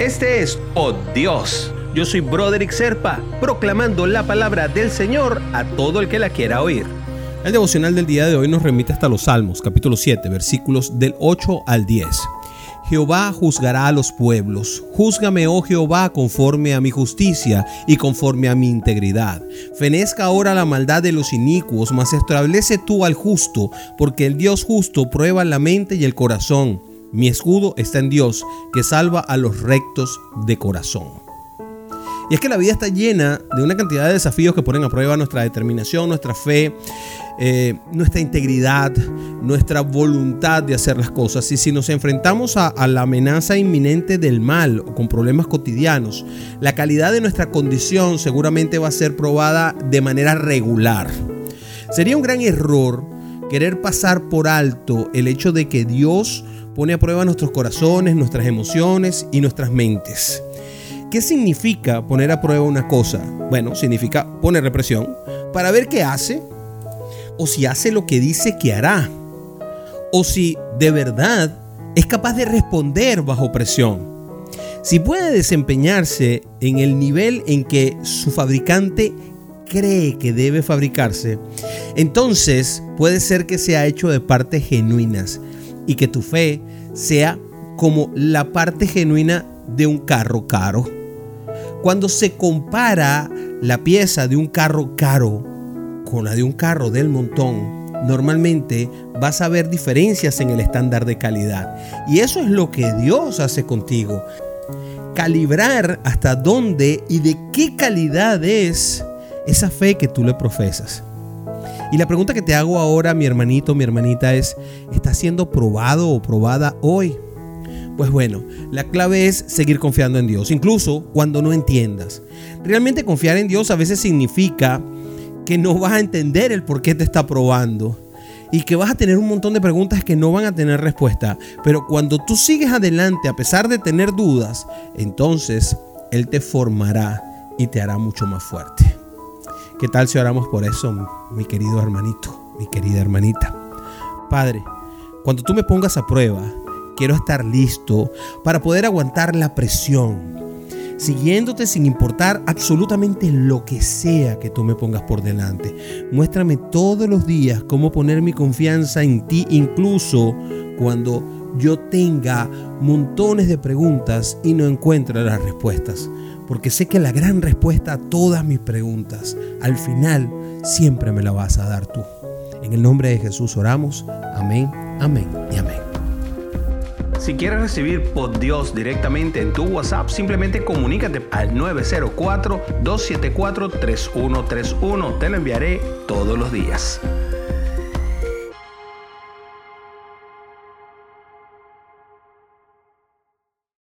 Este es Oh Dios. Yo soy Broderick Serpa, proclamando la palabra del Señor a todo el que la quiera oír. El devocional del día de hoy nos remite hasta los Salmos, capítulo 7, versículos del 8 al 10. Jehová juzgará a los pueblos. Júzgame, oh Jehová, conforme a mi justicia y conforme a mi integridad. Fenezca ahora la maldad de los inicuos, mas establece tú al justo, porque el Dios justo prueba la mente y el corazón. Mi escudo está en Dios, que salva a los rectos de corazón. Y es que la vida está llena de una cantidad de desafíos que ponen a prueba nuestra determinación, nuestra fe, eh, nuestra integridad, nuestra voluntad de hacer las cosas. Y si nos enfrentamos a, a la amenaza inminente del mal o con problemas cotidianos, la calidad de nuestra condición seguramente va a ser probada de manera regular. Sería un gran error querer pasar por alto el hecho de que Dios pone a prueba nuestros corazones, nuestras emociones y nuestras mentes. ¿Qué significa poner a prueba una cosa? Bueno, significa poner presión para ver qué hace, o si hace lo que dice que hará, o si de verdad es capaz de responder bajo presión. Si puede desempeñarse en el nivel en que su fabricante cree que debe fabricarse, entonces puede ser que sea hecho de partes genuinas y que tu fe sea como la parte genuina de un carro caro. Cuando se compara la pieza de un carro caro con la de un carro del montón, normalmente vas a ver diferencias en el estándar de calidad. Y eso es lo que Dios hace contigo. Calibrar hasta dónde y de qué calidad es esa fe que tú le profesas. Y la pregunta que te hago ahora, mi hermanito, mi hermanita, es, ¿está siendo probado o probada hoy? Pues bueno, la clave es seguir confiando en Dios, incluso cuando no entiendas. Realmente confiar en Dios a veces significa que no vas a entender el por qué te está probando y que vas a tener un montón de preguntas que no van a tener respuesta. Pero cuando tú sigues adelante a pesar de tener dudas, entonces Él te formará y te hará mucho más fuerte. ¿Qué tal si oramos por eso, mi querido hermanito, mi querida hermanita? Padre, cuando tú me pongas a prueba, quiero estar listo para poder aguantar la presión, siguiéndote sin importar absolutamente lo que sea que tú me pongas por delante. Muéstrame todos los días cómo poner mi confianza en ti, incluso cuando yo tenga montones de preguntas y no encuentre las respuestas. Porque sé que la gran respuesta a todas mis preguntas, al final, siempre me la vas a dar tú. En el nombre de Jesús oramos. Amén, amén y amén. Si quieres recibir por Dios directamente en tu WhatsApp, simplemente comunícate al 904-274-3131. Te lo enviaré todos los días.